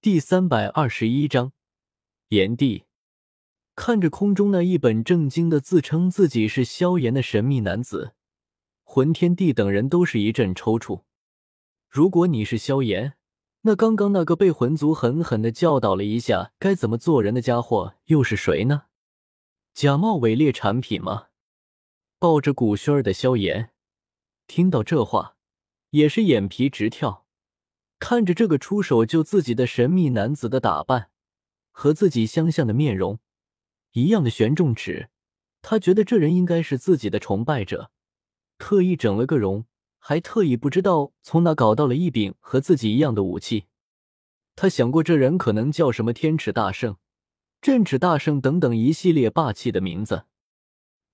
第三百二十一章，炎帝看着空中那一本正经的自称自己是萧炎的神秘男子，魂天帝等人都是一阵抽搐。如果你是萧炎，那刚刚那个被魂族狠狠的教导了一下该怎么做人的家伙又是谁呢？假冒伪劣产品吗？抱着古轩儿的萧炎听到这话，也是眼皮直跳。看着这个出手救自己的神秘男子的打扮，和自己相像的面容，一样的玄重尺，他觉得这人应该是自己的崇拜者，特意整了个容，还特意不知道从哪搞到了一柄和自己一样的武器。他想过这人可能叫什么天尺大圣、镇尺大圣等等一系列霸气的名字，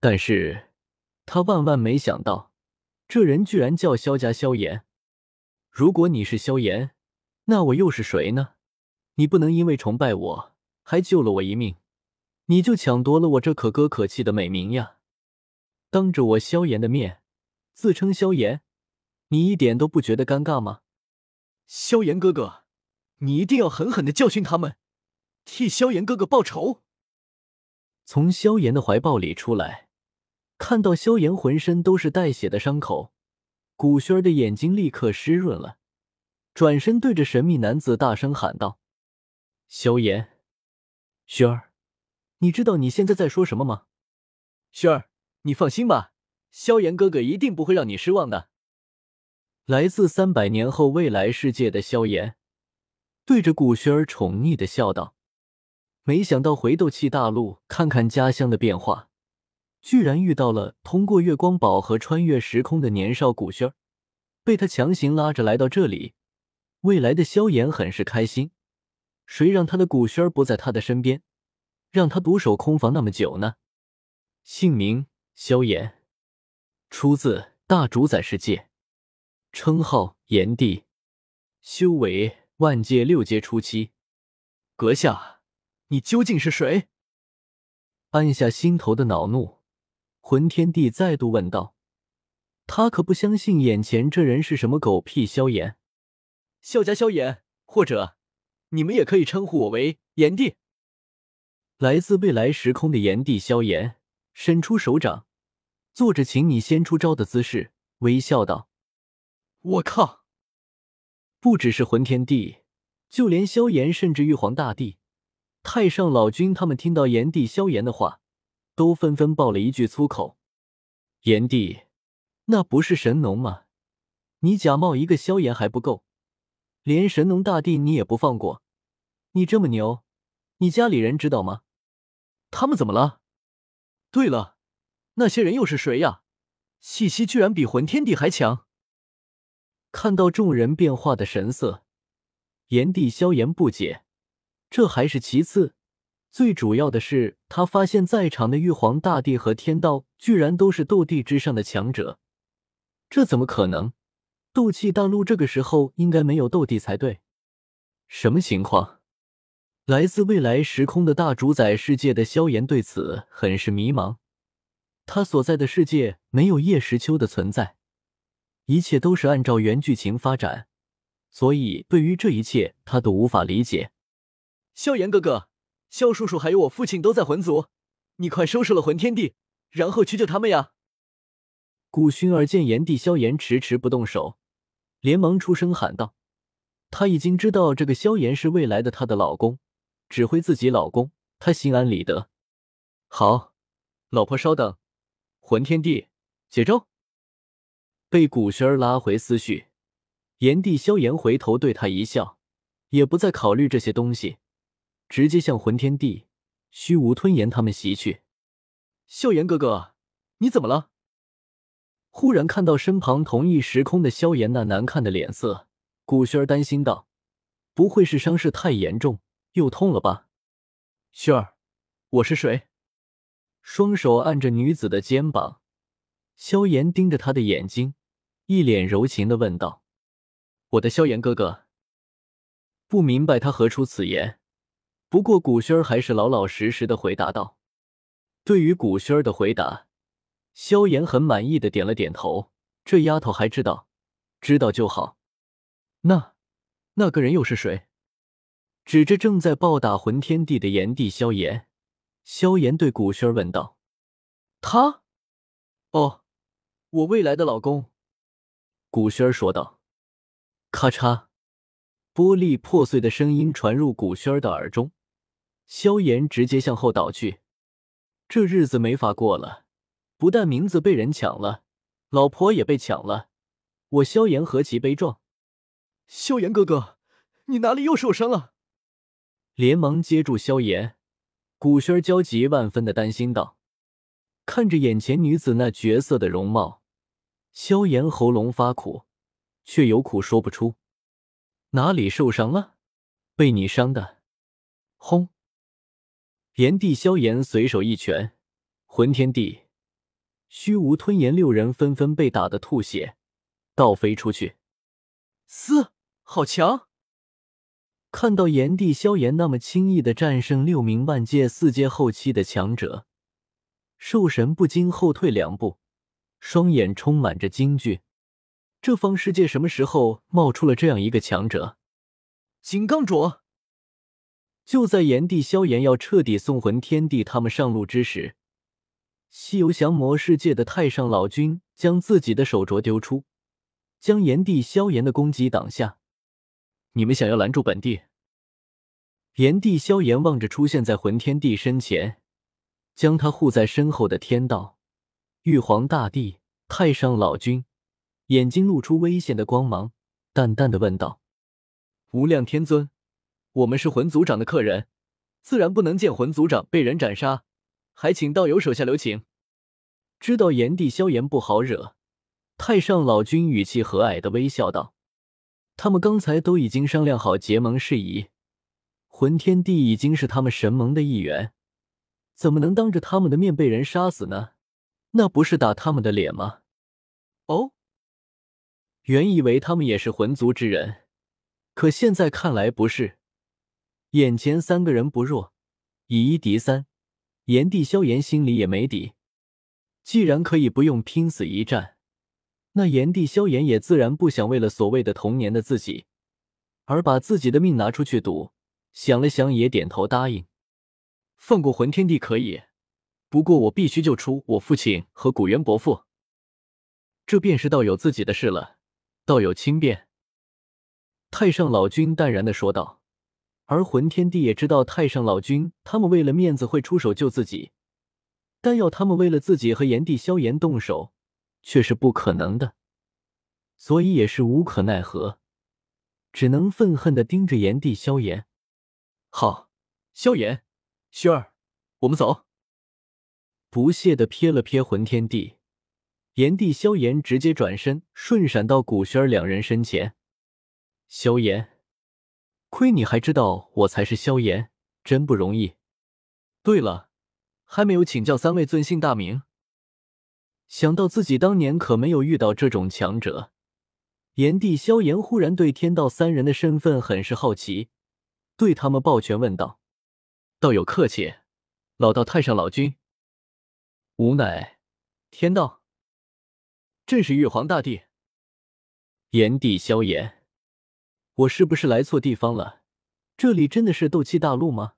但是他万万没想到，这人居然叫萧家萧炎。如果你是萧炎，那我又是谁呢？你不能因为崇拜我，还救了我一命，你就抢夺了我这可歌可泣的美名呀！当着我萧炎的面，自称萧炎，你一点都不觉得尴尬吗？萧炎哥哥，你一定要狠狠的教训他们，替萧炎哥哥报仇！从萧炎的怀抱里出来，看到萧炎浑身都是带血的伤口。古轩儿的眼睛立刻湿润了，转身对着神秘男子大声喊道：“萧炎，轩儿，你知道你现在在说什么吗？”“轩儿，你放心吧，萧炎哥哥一定不会让你失望的。”来自三百年后未来世界的萧炎对着古轩儿宠溺的笑道：“没想到回斗气大陆看看家乡的变化。”居然遇到了通过月光宝盒穿越时空的年少古轩，被他强行拉着来到这里。未来的萧炎很是开心，谁让他的古轩不在他的身边，让他独守空房那么久呢？姓名：萧炎，出自大主宰世界，称号：炎帝，修为：万界六阶初期。阁下，你究竟是谁？按下心头的恼怒。魂天帝再度问道：“他可不相信眼前这人是什么狗屁萧炎，萧家萧炎，或者你们也可以称呼我为炎帝。”来自未来时空的炎帝萧炎伸出手掌，做着请你先出招的姿势，微笑道：“我靠！”不只是魂天帝，就连萧炎，甚至玉皇大帝、太上老君他们听到炎帝萧炎的话。都纷纷爆了一句粗口：“炎帝，那不是神农吗？你假冒一个萧炎还不够，连神农大帝你也不放过。你这么牛，你家里人知道吗？他们怎么了？对了，那些人又是谁呀？气息居然比魂天帝还强！”看到众人变化的神色，炎帝萧炎不解，这还是其次。最主要的是，他发现在场的玉皇大帝和天道居然都是斗帝之上的强者，这怎么可能？斗气大陆这个时候应该没有斗帝才对，什么情况？来自未来时空的大主宰世界的萧炎对此很是迷茫。他所在的世界没有叶时秋的存在，一切都是按照原剧情发展，所以对于这一切他都无法理解。萧炎哥哥。萧叔叔还有我父亲都在魂族，你快收拾了魂天帝，然后去救他们呀！古薰儿见炎帝萧炎迟迟不动手，连忙出声喊道：“他已经知道这个萧炎是未来的他的老公，指挥自己老公，他心安理得。”好，老婆稍等，魂天帝接招。被古薰儿拉回思绪，炎帝萧炎回头对他一笑，也不再考虑这些东西。直接向魂天帝、虚无吞炎他们袭去。萧炎哥哥，你怎么了？忽然看到身旁同一时空的萧炎那难看的脸色，古轩儿担心道：“不会是伤势太严重，又痛了吧？”轩儿，我是谁？双手按着女子的肩膀，萧炎盯着她的眼睛，一脸柔情的问道：“我的萧炎哥哥。”不明白他何出此言。不过，古轩儿还是老老实实的回答道：“对于古轩儿的回答，萧炎很满意的点了点头。这丫头还知道，知道就好。那那个人又是谁？”指着正在暴打魂天帝的炎帝萧炎，萧炎对古轩问道：“他？哦，我未来的老公。”古轩说道。咔嚓，玻璃破碎的声音传入古轩的耳中，萧炎直接向后倒去。这日子没法过了，不但名字被人抢了，老婆也被抢了，我萧炎何其悲壮！萧炎哥哥，你哪里又受伤了？连忙接住萧炎，古轩焦急万分的担心道：“看着眼前女子那绝色的容貌，萧炎喉咙发苦，却有苦说不出。哪里受伤了？被你伤的！”轰！炎帝萧炎随手一拳，魂天帝、虚无吞炎六人纷纷被打得吐血，倒飞出去。嘶，好强！看到炎帝萧炎那么轻易的战胜六名万界四阶后期的强者，兽神不禁后退两步，双眼充满着惊惧。这方世界什么时候冒出了这样一个强者？金刚镯！就在炎帝萧炎要彻底送魂天帝他们上路之时，西游降魔世界的太上老君将自己的手镯丢出，将炎帝萧炎的攻击挡下。你们想要拦住本帝？炎帝萧炎望着出现在魂天帝身前，将他护在身后的天道、玉皇大帝、太上老君，眼睛露出危险的光芒，淡淡的问道：“无量天尊，我们是魂族长的客人，自然不能见魂族长被人斩杀，还请道友手下留情。”知道炎帝萧炎不好惹，太上老君语气和蔼的微笑道。他们刚才都已经商量好结盟事宜，魂天帝已经是他们神盟的一员，怎么能当着他们的面被人杀死呢？那不是打他们的脸吗？哦，原以为他们也是魂族之人，可现在看来不是。眼前三个人不弱，以一敌三，炎帝萧炎心里也没底。既然可以不用拼死一战。那炎帝萧炎也自然不想为了所谓的童年的自己，而把自己的命拿出去赌。想了想，也点头答应，放过魂天帝可以，不过我必须救出我父亲和古元伯父。这便是道友自己的事了，道友轻便。太上老君淡然的说道。而魂天帝也知道太上老君他们为了面子会出手救自己，但要他们为了自己和炎帝萧炎动手。却是不可能的，所以也是无可奈何，只能愤恨的盯着炎帝萧炎。好，萧炎，薰儿，我们走。不屑的瞥了瞥魂天帝，炎帝萧炎直接转身，瞬闪到古轩儿两人身前。萧炎，亏你还知道我才是萧炎，真不容易。对了，还没有请教三位尊姓大名。想到自己当年可没有遇到这种强者，炎帝萧炎忽然对天道三人的身份很是好奇，对他们抱拳问道：“道友客气，老道太上老君。”吾乃天道，正是玉皇大帝。炎帝萧炎，我是不是来错地方了？这里真的是斗气大陆吗？